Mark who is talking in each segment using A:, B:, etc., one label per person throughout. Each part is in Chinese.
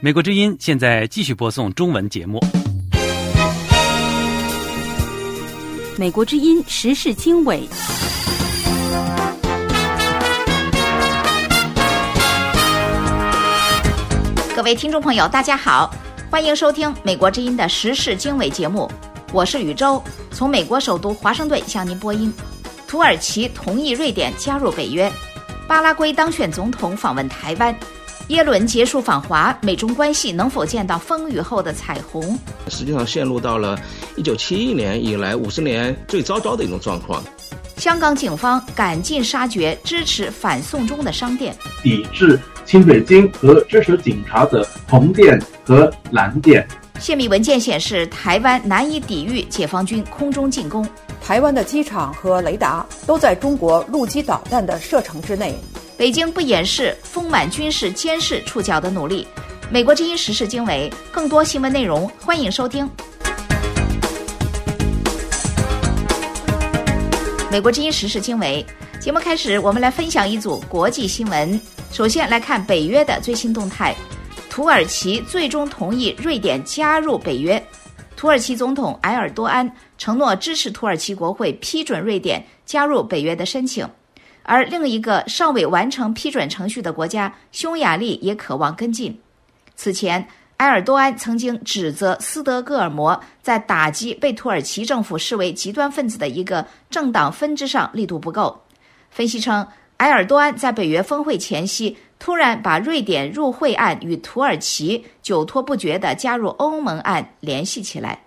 A: 美国之音现在继续播送中文节目。
B: 美国之音时事经纬。
C: 各位听众朋友，大家好，欢迎收听美国之音的时事经纬节目，我是宇宙，从美国首都华盛顿向您播音。土耳其同意瑞典加入北约，巴拉圭当选总统访问台湾。耶伦结束访华，美中关系能否见到风雨后的彩虹？
D: 实际上陷入到了一九七一年以来五十年最糟糕的一种状况。
C: 香港警方赶尽杀绝支持反送中的商店，
E: 抵制清北京和支持警察的红店和蓝店。
C: 泄密文件显示，台湾难以抵御解放军空中进攻，
F: 台湾的机场和雷达都在中国陆基导弹的射程之内。
C: 北京不掩饰丰满军事监视触角的努力。美国之音时事经纬，更多新闻内容，欢迎收听。美国之音时事经纬节目开始，我们来分享一组国际新闻。首先来看北约的最新动态：土耳其最终同意瑞典加入北约。土耳其总统埃尔多安承诺支持土耳其国会批准瑞典加入北约的申请。而另一个尚未完成批准程序的国家匈牙利也渴望跟进。此前，埃尔多安曾经指责斯德哥尔摩在打击被土耳其政府视为极端分子的一个政党分支上力度不够。分析称，埃尔多安在北约峰会前夕突然把瑞典入会案与土耳其久拖不决的加入欧盟案联系起来。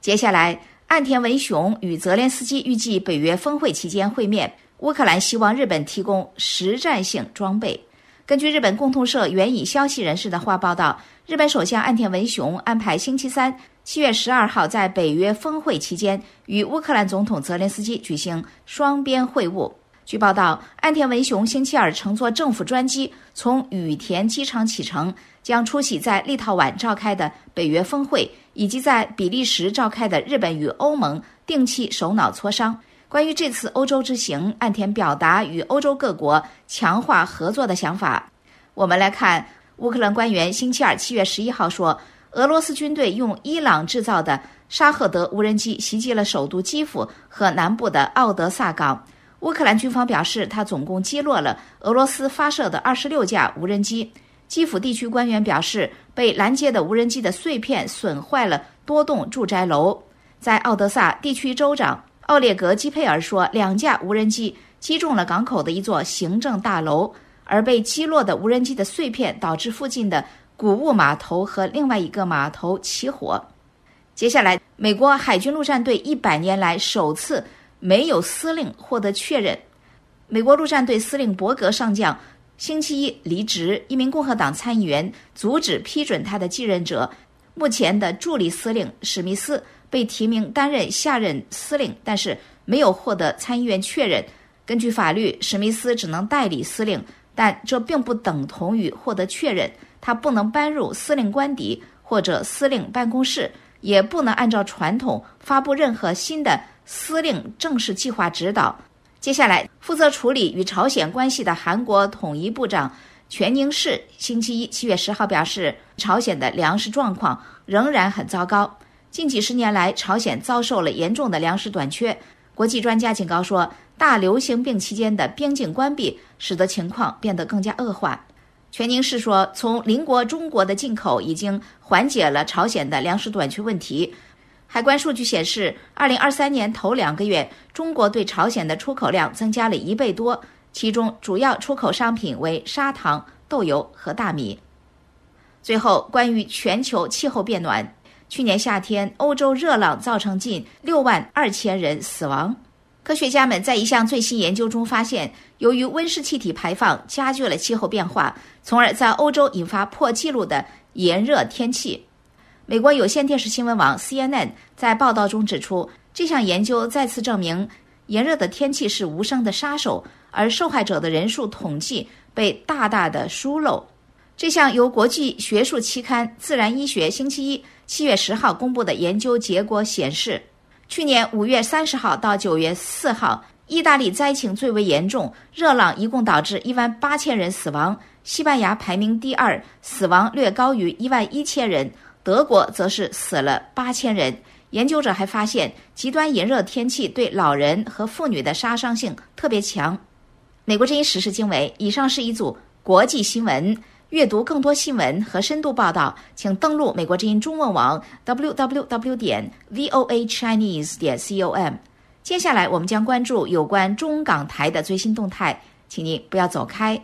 C: 接下来，岸田文雄与泽连斯基预计北约峰会期间会面。乌克兰希望日本提供实战性装备。根据日本共同社援引消息人士的话报道，日本首相岸田文雄安排星期三（七月十二号）在北约峰会期间与乌克兰总统泽连斯基举行双边会晤。据报道，岸田文雄星期二乘坐政府专机从羽田机场启程，将出席在立陶宛召开的北约峰会，以及在比利时召开的日本与欧盟定期首脑磋商。关于这次欧洲之行，岸田表达与欧洲各国强化合作的想法。我们来看，乌克兰官员星期二七月十一号说，俄罗斯军队用伊朗制造的沙赫德无人机袭击了首都基辅和南部的奥德萨港。乌克兰军方表示，他总共击落了俄罗斯发射的二十六架无人机。基辅地区官员表示，被拦截的无人机的碎片损坏了多栋住宅楼。在奥德萨地区州长。奥列格·基佩尔说，两架无人机击中了港口的一座行政大楼，而被击落的无人机的碎片导致附近的谷物码头和另外一个码头起火。接下来，美国海军陆战队一百年来首次没有司令获得确认。美国陆战队司令伯格上将星期一离职，一名共和党参议员阻止批准他的继任者，目前的助理司令史密斯。被提名担任下任司令，但是没有获得参议院确认。根据法律，史密斯只能代理司令，但这并不等同于获得确认。他不能搬入司令官邸或者司令办公室，也不能按照传统发布任何新的司令正式计划指导。接下来，负责处理与朝鲜关系的韩国统一部长全宁市星期一七月十号表示，朝鲜的粮食状况仍然很糟糕。近几十年来，朝鲜遭受了严重的粮食短缺。国际专家警告说，大流行病期间的边境关闭使得情况变得更加恶化。全宁市说，从邻国中国的进口已经缓解了朝鲜的粮食短缺问题。海关数据显示，二零二三年头两个月，中国对朝鲜的出口量增加了一倍多，其中主要出口商品为砂糖、豆油和大米。最后，关于全球气候变暖。去年夏天，欧洲热浪造成近六万二千人死亡。科学家们在一项最新研究中发现，由于温室气体排放加剧了气候变化，从而在欧洲引发破纪录的炎热天气。美国有线电视新闻网 CNN 在报道中指出，这项研究再次证明炎热的天气是无声的杀手，而受害者的人数统计被大大的疏漏。这项由国际学术期刊《自然医学》星期一。七月十号公布的研究结果显示，去年五月三十号到九月四号，意大利灾情最为严重，热浪一共导致一万八千人死亡。西班牙排名第二，死亡略高于一万一千人。德国则是死了八千人。研究者还发现，极端炎热天气对老人和妇女的杀伤性特别强。美国之音时事经纬，以上是一组国际新闻。阅读更多新闻和深度报道，请登录美国之音中文网 www 点 voa chinese 点 com。接下来，我们将关注有关中港台的最新动态，请您不要走开。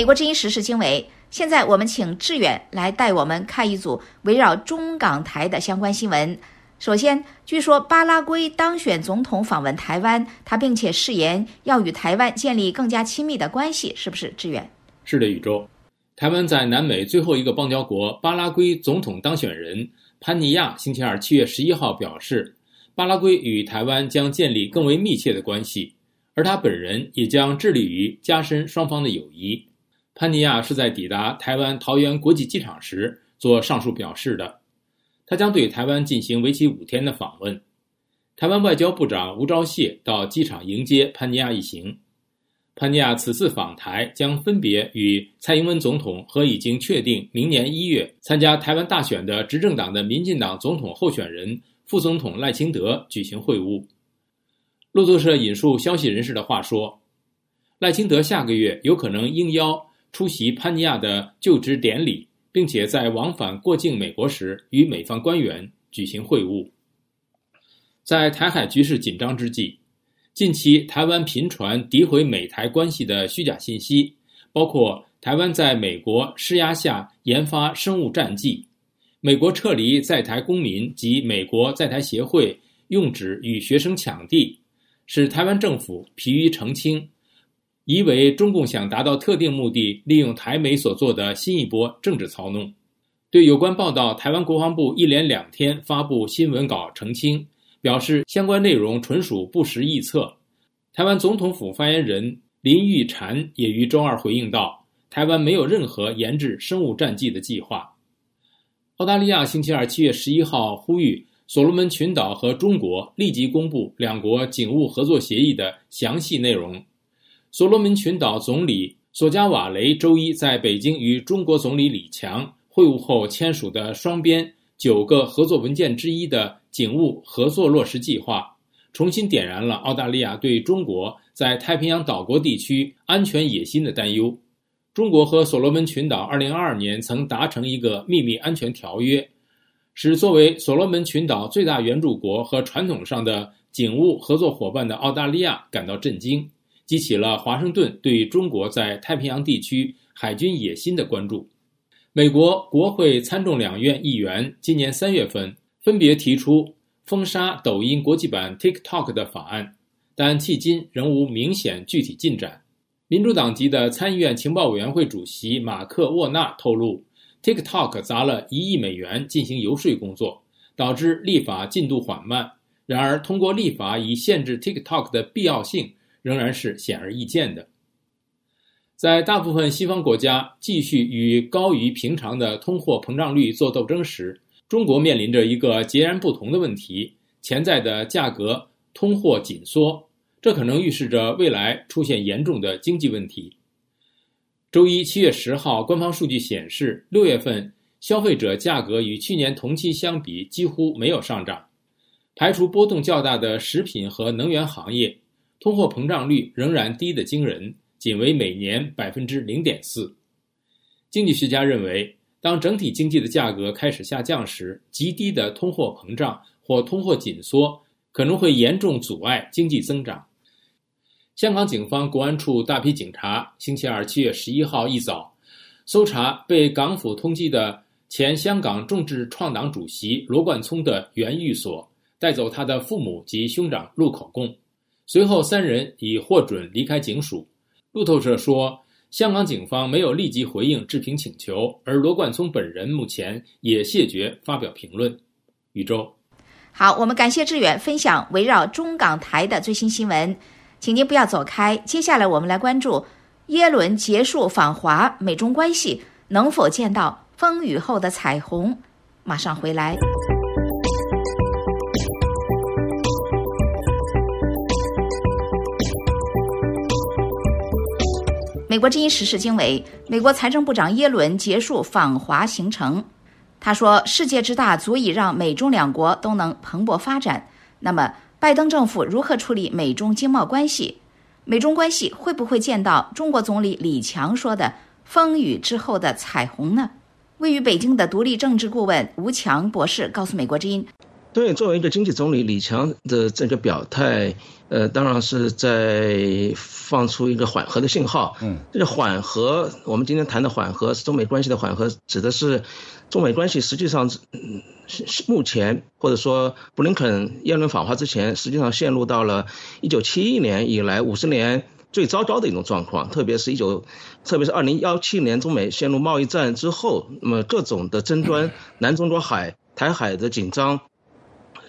C: 美国之音时事经纬，现在我们请志远来带我们看一组围绕中港台的相关新闻。首先，据说巴拉圭当选总统访问台湾，他并且誓言要与台湾建立更加亲密的关系，是不是？志远？
G: 是的，宇宙。台湾在南美最后一个邦交国巴拉圭总统当选人潘尼亚星期二七月十一号表示，巴拉圭与台湾将建立更为密切的关系，而他本人也将致力于加深双方的友谊。潘尼亚是在抵达台湾桃园国际机场时做上述表示的。他将对台湾进行为期五天的访问。台湾外交部长吴钊燮到机场迎接潘尼亚一行。潘尼亚此次访台将分别与蔡英文总统和已经确定明年一月参加台湾大选的执政党的民进党总统候选人副总统赖清德举行会晤。路透社引述消息人士的话说，赖清德下个月有可能应邀。出席潘尼亚的就职典礼，并且在往返过境美国时与美方官员举行会晤。在台海局势紧张之际，近期台湾频传诋毁美台关系的虚假信息，包括台湾在美国施压下研发生物战剂，美国撤离在台公民及美国在台协会用纸与学生抢地，使台湾政府疲于澄清。疑为中共想达到特定目的，利用台媒所做的新一波政治操弄。对有关报道，台湾国防部一连两天发布新闻稿澄清，表示相关内容纯属不实臆测。台湾总统府发言人林玉婵也于周二回应道，台湾没有任何研制生物战剂的计划。澳大利亚星期二七月十一号呼吁所罗门群岛和中国立即公布两国警务合作协议的详细内容。所罗门群岛总理索加瓦雷周一在北京与中国总理李强会晤后签署的双边九个合作文件之一的警务合作落实计划，重新点燃了澳大利亚对中国在太平洋岛国地区安全野心的担忧。中国和所罗门群岛2022年曾达成一个秘密安全条约，使作为所罗门群岛最大援助国和传统上的警务合作伙伴的澳大利亚感到震惊。激起了华盛顿对中国在太平洋地区海军野心的关注。美国国会参众两院议员今年三月份分别提出封杀抖音国际版 TikTok 的法案，但迄今仍无明显具体进展。民主党籍的参议院情报委员会主席马克·沃纳透露，TikTok 砸了一亿美元进行游说工作，导致立法进度缓慢。然而，通过立法以限制 TikTok 的必要性。仍然是显而易见的。在大部分西方国家继续与高于平常的通货膨胀率做斗争时，中国面临着一个截然不同的问题：潜在的价格通货紧缩。这可能预示着未来出现严重的经济问题。周一七月十号，官方数据显示，六月份消费者价格与去年同期相比几乎没有上涨，排除波动较大的食品和能源行业。通货膨胀率仍然低得惊人，仅为每年百分之零点四。经济学家认为，当整体经济的价格开始下降时，极低的通货膨胀或通货紧缩可能会严重阻碍经济增长。香港警方国安处大批警察星期二七月十一号一早，搜查被港府通缉的前香港众志创党主席罗冠聪的原寓所，带走他的父母及兄长录口供。随后，三人已获准离开警署。路透社说，香港警方没有立即回应置评请求，而罗冠聪本人目前也谢绝发表评论。宇宙，
C: 好，我们感谢志远分享围绕中港台的最新新闻，请您不要走开。接下来，我们来关注耶伦结束访华，美中关系能否见到风雨后的彩虹？马上回来。美国之音时事经纬，美国财政部长耶伦结束访华行程。他说：“世界之大，足以让美中两国都能蓬勃发展。那么，拜登政府如何处理美中经贸关系？美中关系会不会见到中国总理李强说的‘风雨之后的彩虹’呢？”位于北京的独立政治顾问吴强博士告诉美国之音。
D: 对，作为一个经济总理，李强的这个表态，呃，当然是在放出一个缓和的信号。嗯，这个缓和，我们今天谈的缓和，是中美关系的缓和，指的是中美关系实际上，嗯，目前或者说布林肯耶伦访华之前，实际上陷入到了一九七一年以来五十年最糟糕的一种状况，特别是一九，特别是二零幺七年中美陷入贸易战之后，那么各种的争端，南中国海、台海的紧张。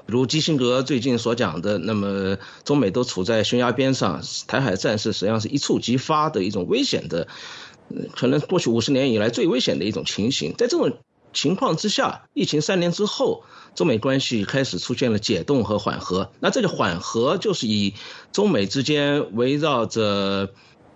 D: 如基辛格最近所讲的，那么中美都处在悬崖边上，台海战事实际上是一触即发的一种危险的，可能过去五十年以来最危险的一种情形。在这种情况之下，疫情三年之后，中美关系开始出现了解冻和缓和。那这个缓和就是以中美之间围绕着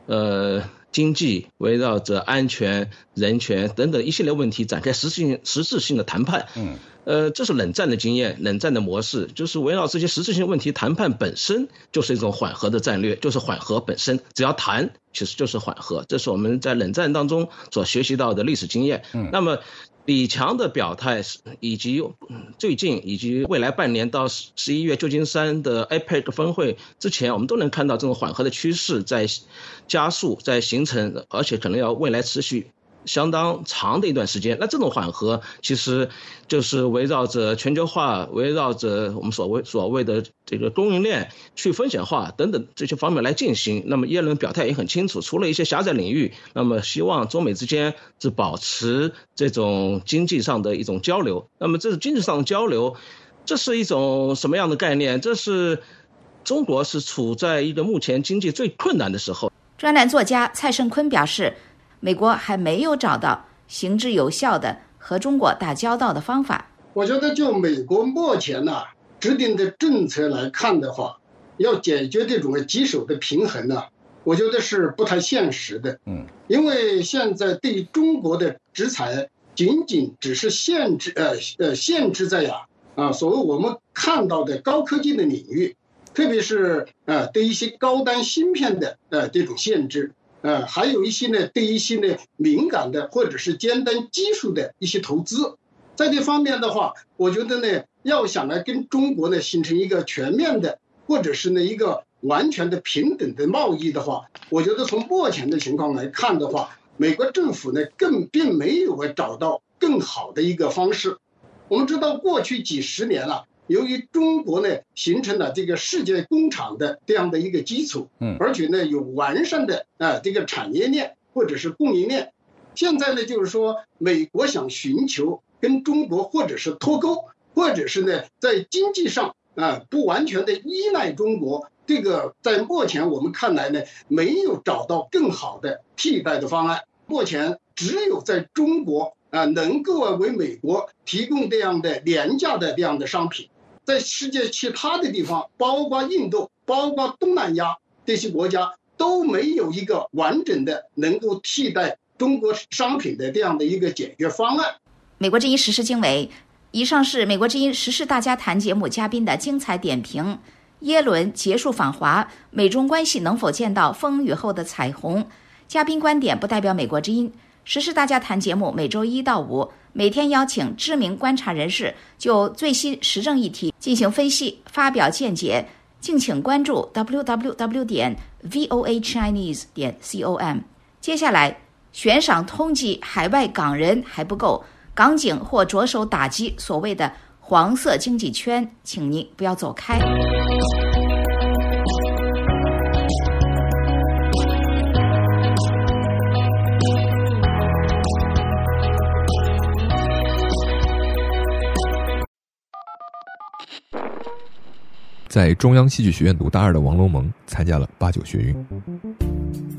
D: 呃经济、围绕着安全、人权等等一系列问题展开实质性、实质性的谈判。嗯。呃，这是冷战的经验，冷战的模式就是围绕这些实质性问题谈判本身就是一种缓和的战略，就是缓和本身，只要谈其实就是缓和，这是我们在冷战当中所学习到的历史经验。嗯，那么李强的表态以及最近以及未来半年到十十一月旧金山的 APEC 峰会之前，我们都能看到这种缓和的趋势在加速，在形成，而且可能要未来持续。相当长的一段时间，那这种缓和其实就是围绕着全球化，围绕着我们所谓所谓的这个供应链去风险化等等这些方面来进行。那么耶伦表态也很清楚，除了一些狭窄领域，那么希望中美之间是保持这种经济上的一种交流。那么这是经济上的交流，这是一种什么样的概念？这是中国是处在一个目前经济最困难的时候。
C: 专栏作家蔡胜坤表示。美国还没有找到行之有效的和中国打交道的方法。
H: 我觉得，就美国目前呢制定的政策来看的话，要解决这种棘手的平衡呢，我觉得是不太现实的。嗯，因为现在对中国的制裁仅仅只是限制，呃呃，限制在呀啊，所谓我们看到的高科技的领域，特别是呃对一些高端芯片的呃这种限制。呃，还有一些呢，对一些呢敏感的或者是尖端技术的一些投资，在这方面的话，我觉得呢，要想来跟中国呢形成一个全面的，或者是呢一个完全的平等的贸易的话，我觉得从目前的情况来看的话，美国政府呢更并没有找到更好的一个方式。我们知道，过去几十年了。由于中国呢形成了这个世界工厂的这样的一个基础，嗯，而且呢有完善的啊这个产业链或者是供应链，现在呢就是说美国想寻求跟中国或者是脱钩，或者是呢在经济上啊不完全的依赖中国，这个在目前我们看来呢没有找到更好的替代的方案，目前只有在中国啊能够啊为美国提供这样的廉价的这样的商品。在世界其他的地方，包括印度、包括东南亚这些国家，都没有一个完整的能够替代中国商品的这样的一个解决方案。
C: 美国之音时事经纬，以上是美国之音时事大家谈节目嘉宾的精彩点评。耶伦结束访华，美中关系能否见到风雨后的彩虹？嘉宾观点不代表美国之音。时事大家谈节目每周一到五，每天邀请知名观察人士就最新时政议题进行分析、发表见解。敬请关注 www 点 voa chinese 点 com。接下来，悬赏通缉海外港人还不够，港警或着手打击所谓的黄色经济圈，请您不要走开。
I: 在中央戏剧学院读大二的王龙蒙参加了八九学运。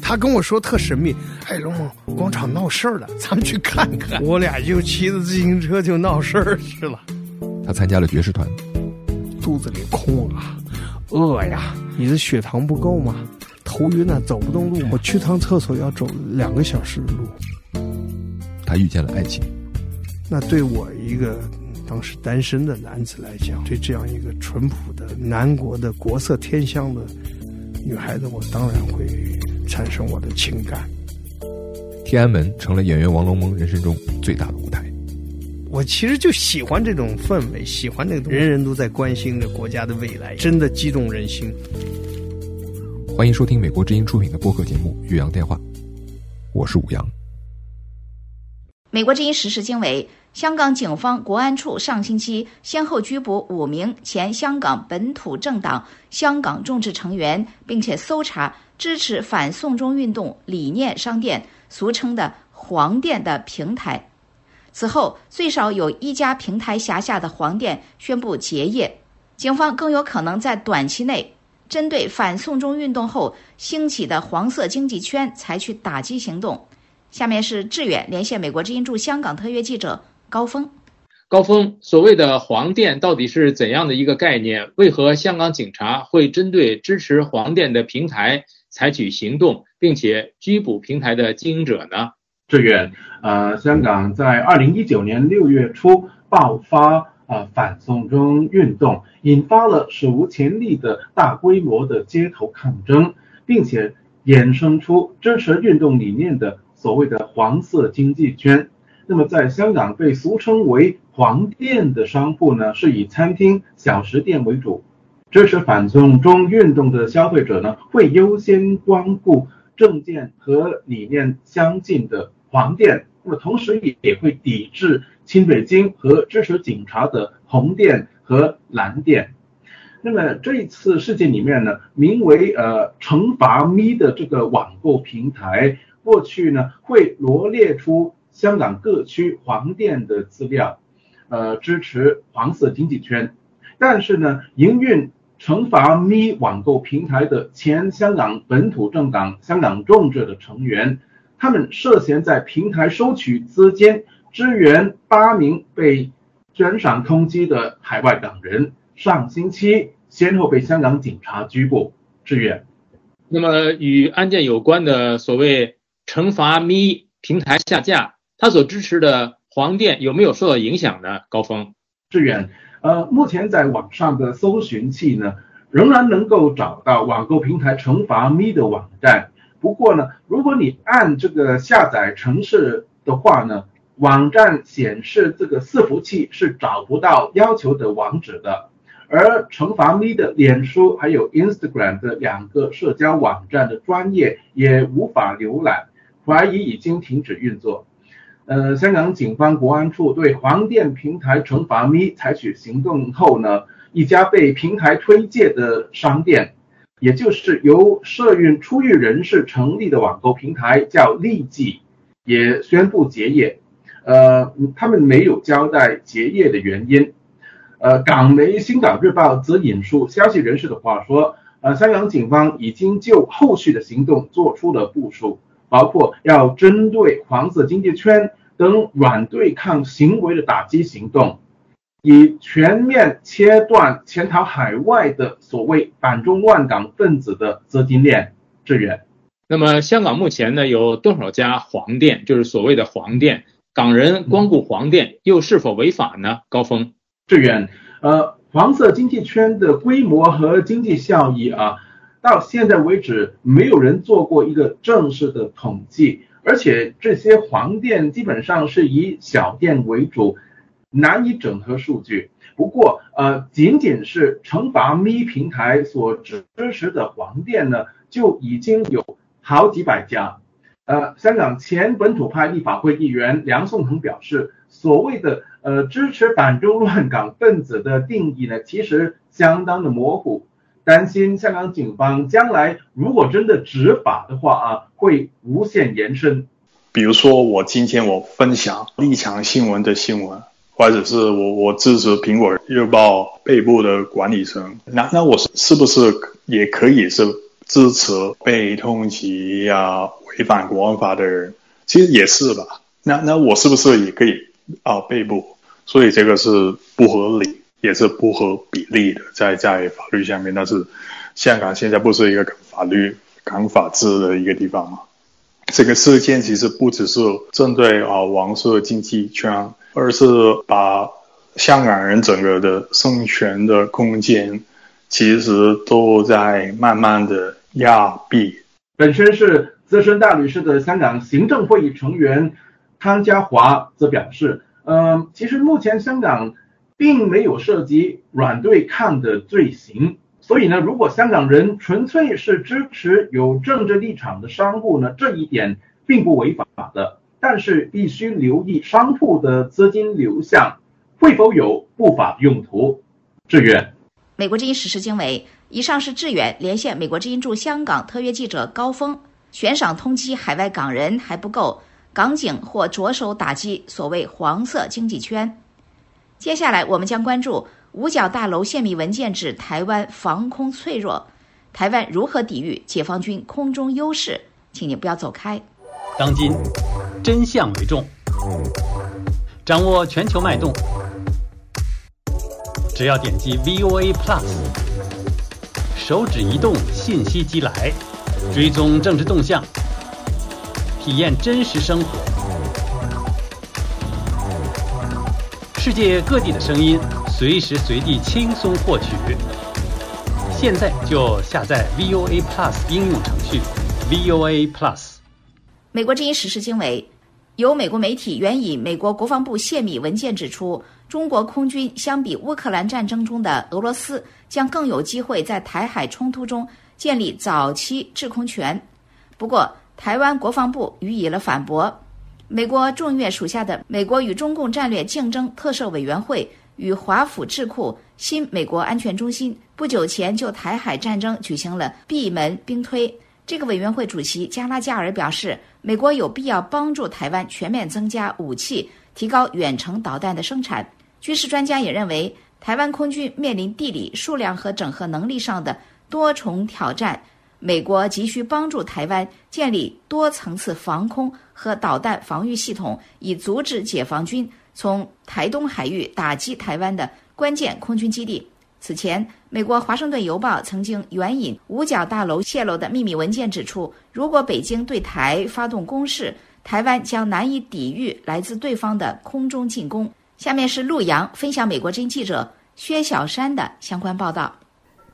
I: 他跟我说特神秘，哎，龙蒙广场闹事儿了，咱们去看看。我俩就骑着自行车就闹事儿去了。
J: 他参加了爵士团，
I: 肚子里空啊，饿呀，你的血糖不够吗？头晕啊，走不动路。我去趟厕所要走两个小时的路。
J: 他遇见了爱情，
I: 那对我一个当时单身的男子来讲，对这样一个淳朴的南国的国色天香的女孩子，我当然会产生我的情感。
J: 天安门成了演员王龙蒙人生中最大的舞台。
I: 我其实就喜欢这种氛围，喜欢那个人人都在关心着国家的未来，真的激动人心。
J: 欢迎收听美国之音出品的播客节目《岳阳电话》，我是武阳。
C: 美国之音时事经纬：香港警方国安处上星期先后拘捕五名前香港本土政党香港众志成员，并且搜查支持反送中运动理念商店（俗称的“黄店”）的平台。此后，最少有一家平台辖下的黄店宣布结业。警方更有可能在短期内针对反送中运动后兴起的黄色经济圈采取打击行动。下面是志远连线美国之音驻香港特约记者高峰。
G: 高峰，所谓的黄店到底是怎样的一个概念？为何香港警察会针对支持黄店的平台采取行动，并且拘捕平台的经营者呢？
E: 志远，呃，香港在二零一九年六月初爆发呃反送中运动，引发了史无前例的大规模的街头抗争，并且衍生出支持运动理念的所谓的黄色经济圈。那么，在香港被俗称为“黄店”的商铺呢，是以餐厅、小食店为主。支持反送中运动的消费者呢，会优先光顾政见和理念相近的。黄店，那么同时也也会抵制亲北京和支持警察的红店和蓝店。那么这一次事件里面呢，名为呃惩罚咪的这个网购平台，过去呢会罗列出香港各区黄店的资料，呃支持黄色经济圈。但是呢，营运惩罚咪网购平台的前香港本土政党香港众志的成员。他们涉嫌在平台收取资金，支援八名被悬赏通缉的海外港人，上星期先后被香港警察拘捕。支援。
G: 那么与案件有关的所谓惩罚咪平台下架，他所支持的黄店有没有受到影响呢？高峰。
E: 志远，呃，目前在网上的搜寻器呢，仍然能够找到网购平台惩罚咪的网站。不过呢，如果你按这个下载城市的话呢，网站显示这个伺服器是找不到要求的网址的，而惩罚咪的脸书还有 Instagram 的两个社交网站的专业也无法浏览，怀疑已经停止运作。呃，香港警方国安处对黄店平台惩罚咪采取行动后呢，一家被平台推介的商店。也就是由社运出狱人士成立的网购平台叫利记，也宣布结业。呃，他们没有交代结业的原因。呃，港媒《新港日报》则引述消息人士的话说，呃，香港警方已经就后续的行动做出了部署，包括要针对黄色经济圈等软对抗行为的打击行动。以全面切断潜逃海外的所谓反中乱港分子的资金链，支援。
G: 那么，香港目前呢有多少家黄店？就是所谓的黄店，港人光顾黄店又是否违法呢？高峰，
E: 志远。呃，黄色经济圈的规模和经济效益啊，到现在为止没有人做过一个正式的统计，而且这些黄店基本上是以小店为主。难以整合数据，不过呃，仅仅是惩罚咪平台所支持的黄店呢，就已经有好几百家。呃，香港前本土派立法会议员梁颂恒表示，所谓的呃支持反中乱港分子的定义呢，其实相当的模糊，担心香港警方将来如果真的执法的话啊，会无限延伸。
K: 比如说，我今天我分享立场新闻的新闻。或者是我我支持苹果日报背部的管理层，那那我是是不是也可以是支持被通缉呀、违反国安法的人，其实也是吧？那那我是不是也可以啊被捕？所以这个是不合理，也是不合比例的，在在法律下面。但是香港现在不是一个法律、讲法治的一个地方吗？这个事件其实不只是针对啊王室经济圈，而是把香港人整个的生存的空间，其实都在慢慢的压逼。
E: 本身是资深大律师的香港行政会议成员汤家华则表示。嗯，其实目前香港并没有涉及软对抗的罪行，所以呢，如果香港人纯粹是支持有政治立场的商户呢，这一点并不违法的。但是必须留意商铺的资金流向会否有不法用途。志远，
C: 美国之音实时经纬，以上是志远连线美国之音驻香港特约记者高峰。悬赏通缉海外港人还不够。港警或着手打击所谓黄色经济圈。接下来，我们将关注五角大楼泄密文件指台湾防空脆弱，台湾如何抵御解放军空中优势？请你不要走开。
A: 当今真相为重，掌握全球脉动，只要点击 VOA Plus，手指移动，信息即来，追踪政治动向。体验真实生活，世界各地的声音，随时随地轻松获取。现在就下载 VOA Plus 应用程序，VOA Plus。
C: 美国之音时事经纬，有美国媒体援引美国国防部泄密文件指出，中国空军相比乌克兰战争中的俄罗斯，将更有机会在台海冲突中建立早期制空权。不过，台湾国防部予以了反驳。美国众议院属下的美国与中共战略竞争特设委员会与华府智库新美国安全中心不久前就台海战争举行了闭门兵推。这个委员会主席加拉加尔表示，美国有必要帮助台湾全面增加武器，提高远程导弹的生产。军事专家也认为，台湾空军面临地理、数量和整合能力上的多重挑战。美国急需帮助台湾建立多层次防空和导弹防御系统，以阻止解放军从台东海域打击台湾的关键空军基地。此前，美国《华盛顿邮报》曾经援引五角大楼泄露的秘密文件指出，如果北京对台发动攻势，台湾将难以抵御来自对方的空中进攻。下面是陆洋分享美国真记者薛小山的相关报道：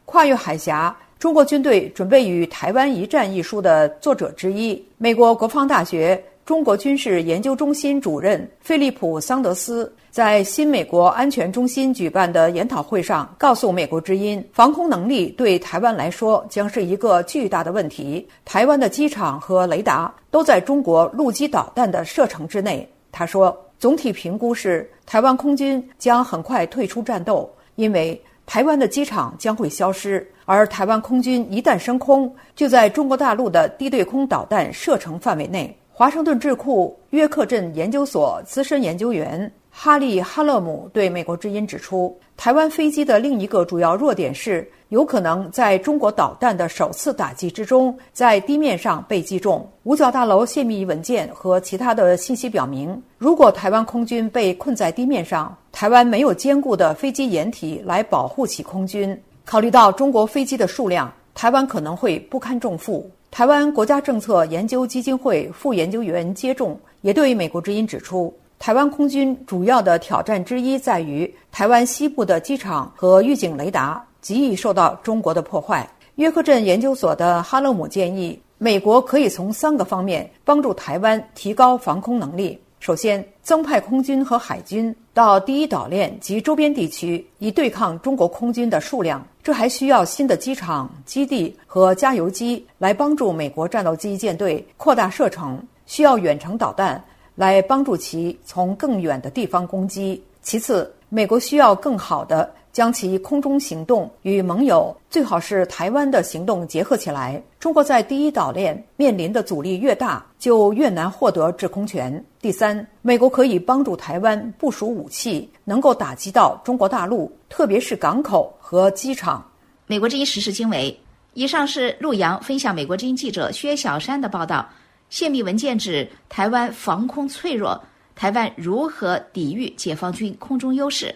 F: 跨越海峡。中国军队准备与台湾一战一书的作者之一，美国国防大学中国军事研究中心主任菲利普·桑德斯在新美国安全中心举办的研讨会上告诉《美国之音》，防空能力对台湾来说将是一个巨大的问题。台湾的机场和雷达都在中国陆基导弹的射程之内。他说，总体评估是台湾空军将很快退出战斗，因为。台湾的机场将会消失，而台湾空军一旦升空，就在中国大陆的低对空导弹射程范围内。华盛顿智库约克镇研究所资深研究员哈利·哈勒姆对美国之音指出，台湾飞机的另一个主要弱点是。有可能在中国导弹的首次打击之中，在地面上被击中。五角大楼泄密文件和其他的信息表明，如果台湾空军被困在地面上，台湾没有坚固的飞机掩体来保护其空军。考虑到中国飞机的数量，台湾可能会不堪重负。台湾国家政策研究基金会副研究员接种也对美国之音指出，台湾空军主要的挑战之一在于台湾西部的机场和预警雷达。极易受到中国的破坏。约克镇研究所的哈勒姆建议，美国可以从三个方面帮助台湾提高防空能力：首先，增派空军和海军到第一岛链及周边地区，以对抗中国空军的数量；这还需要新的机场、基地和加油机来帮助美国战斗机舰队扩大射程；需要远程导弹来帮助其从更远的地方攻击。其次，美国需要更好的。将其空中行动与盟友，最好是台湾的行动结合起来。中国在第一岛链面临的阻力越大，就越难获得制空权。第三，美国可以帮助台湾部署武器，能够打击到中国大陆，特别是港口和机场。
C: 美国之一时事经纬，以上是陆洋分享美国之音记者薛小山的报道。泄密文件指台湾防空脆弱，台湾如何抵御解放军空中优势？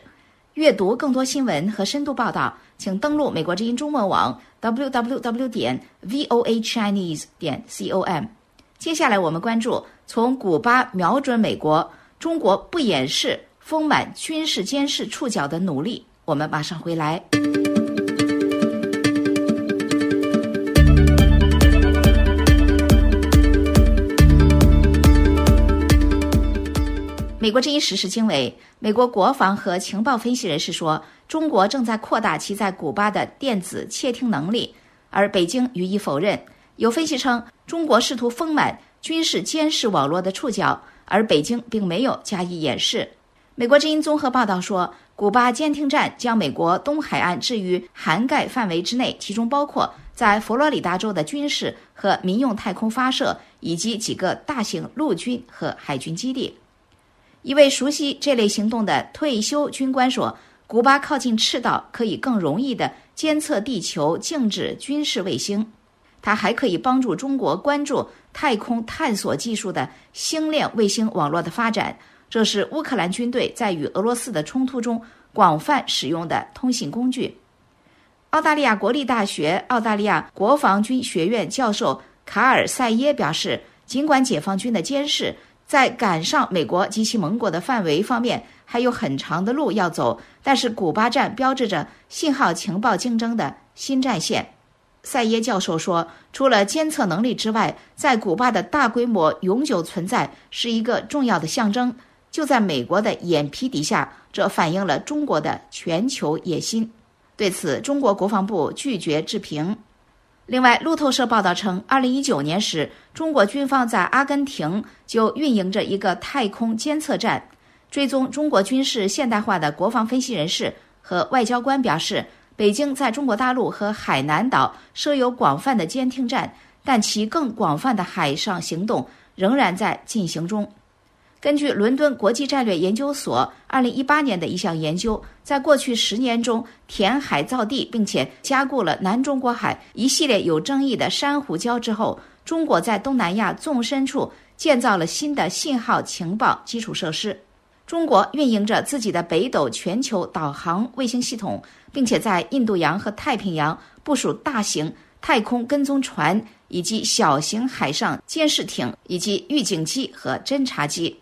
C: 阅读更多新闻和深度报道，请登录美国之音中文网 www 点 voa chinese 点 com。接下来我们关注从古巴瞄准美国，中国不掩饰丰满军事监视触角的努力。我们马上回来。美国之音实时经纬，美国国防和情报分析人士说，中国正在扩大其在古巴的电子窃听能力，而北京予以否认。有分析称，中国试图丰满军事监视网络的触角，而北京并没有加以掩饰。美国之音综合报道说，古巴监听站将美国东海岸置于涵盖范围之内，其中包括在佛罗里达州的军事和民用太空发射，以及几个大型陆军和海军基地。一位熟悉这类行动的退休军官说：“古巴靠近赤道，可以更容易地监测地球静止军事卫星。它还可以帮助中国关注太空探索技术的星链卫星网络的发展。这是乌克兰军队在与俄罗斯的冲突中广泛使用的通信工具。”澳大利亚国立大学澳大利亚国防军学院教授卡尔塞耶表示：“尽管解放军的监视。”在赶上美国及其盟国的范围方面还有很长的路要走，但是古巴站标志着信号情报竞争的新战线。塞耶教授说，除了监测能力之外，在古巴的大规模永久存在是一个重要的象征。就在美国的眼皮底下，这反映了中国的全球野心。对此，中国国防部拒绝置评。另外，路透社报道称，二零一九年时，中国军方在阿根廷就运营着一个太空监测站，追踪中国军事现代化的国防分析人士和外交官表示，北京在中国大陆和海南岛设有广泛的监听站，但其更广泛的海上行动仍然在进行中。根据伦敦国际战略研究所二零一八年的一项研究，在过去十年中填海造地，并且加固了南中国海一系列有争议的珊瑚礁之后，中国在东南亚纵深处建造了新的信号情报基础设施。中国运营着自己的北斗全球导航卫星系统，并且在印度洋和太平洋部署大型太空跟踪船以及小型海上监视艇以及预警机和侦察机。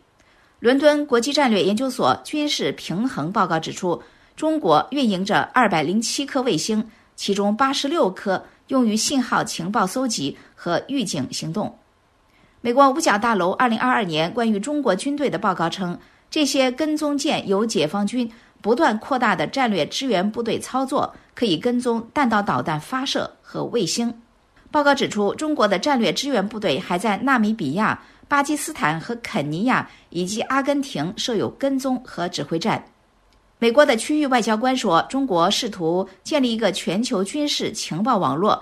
C: 伦敦国际战略研究所军事平衡报告指出，中国运营着二百零七颗卫星，其中八十六颗用于信号情报搜集和预警行动。美国五角大楼二零二二年关于中国军队的报告称，这些跟踪舰由解放军不断扩大的战略支援部队操作，可以跟踪弹道导弹发射和卫星。报告指出，中国的战略支援部队还在纳米比亚。巴基斯坦和肯尼亚以及阿根廷设有跟踪和指挥站。美国的区域外交官说，中国试图建立一个全球军事情报网络，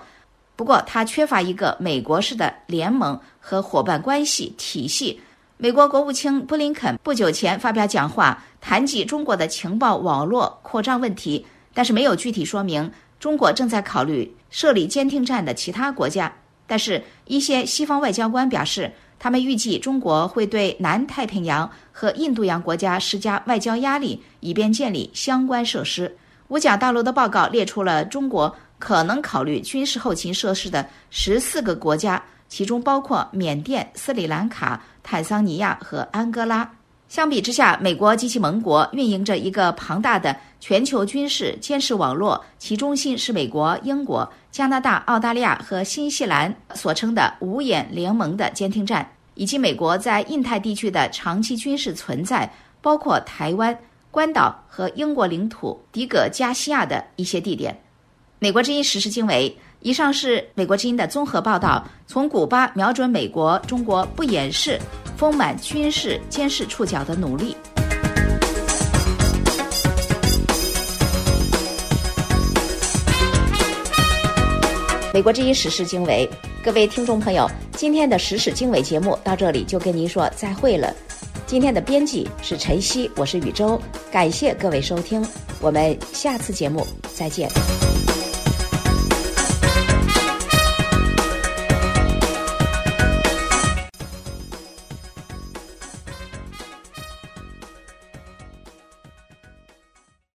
C: 不过它缺乏一个美国式的联盟和伙伴关系体系。美国国务卿布林肯不久前发表讲话，谈及中国的情报网络扩张问题，但是没有具体说明中国正在考虑设立监听站的其他国家。但是，一些西方外交官表示。他们预计中国会对南太平洋和印度洋国家施加外交压力，以便建立相关设施。五角大楼的报告列出了中国可能考虑军事后勤设施的十四个国家，其中包括缅甸、斯里兰卡、坦桑尼亚和安哥拉。相比之下，美国及其盟国运营着一个庞大的全球军事监视网络，其中心是美国、英国、加拿大、澳大利亚和新西兰所称的“五眼联盟”的监听站，以及美国在印太地区的长期军事存在，包括台湾、关岛和英国领土迪戈加西亚的一些地点。美国之音实时经纬。以上是美国之音的综合报道。从古巴瞄准美国，中国不掩饰丰满军事监视触角的努力。美国之音时事经纬，各位听众朋友，今天的时事经纬节目到这里就跟您说再会了。今天的编辑是晨曦，我是宇宙，感谢各位收听，我们下次节目再见。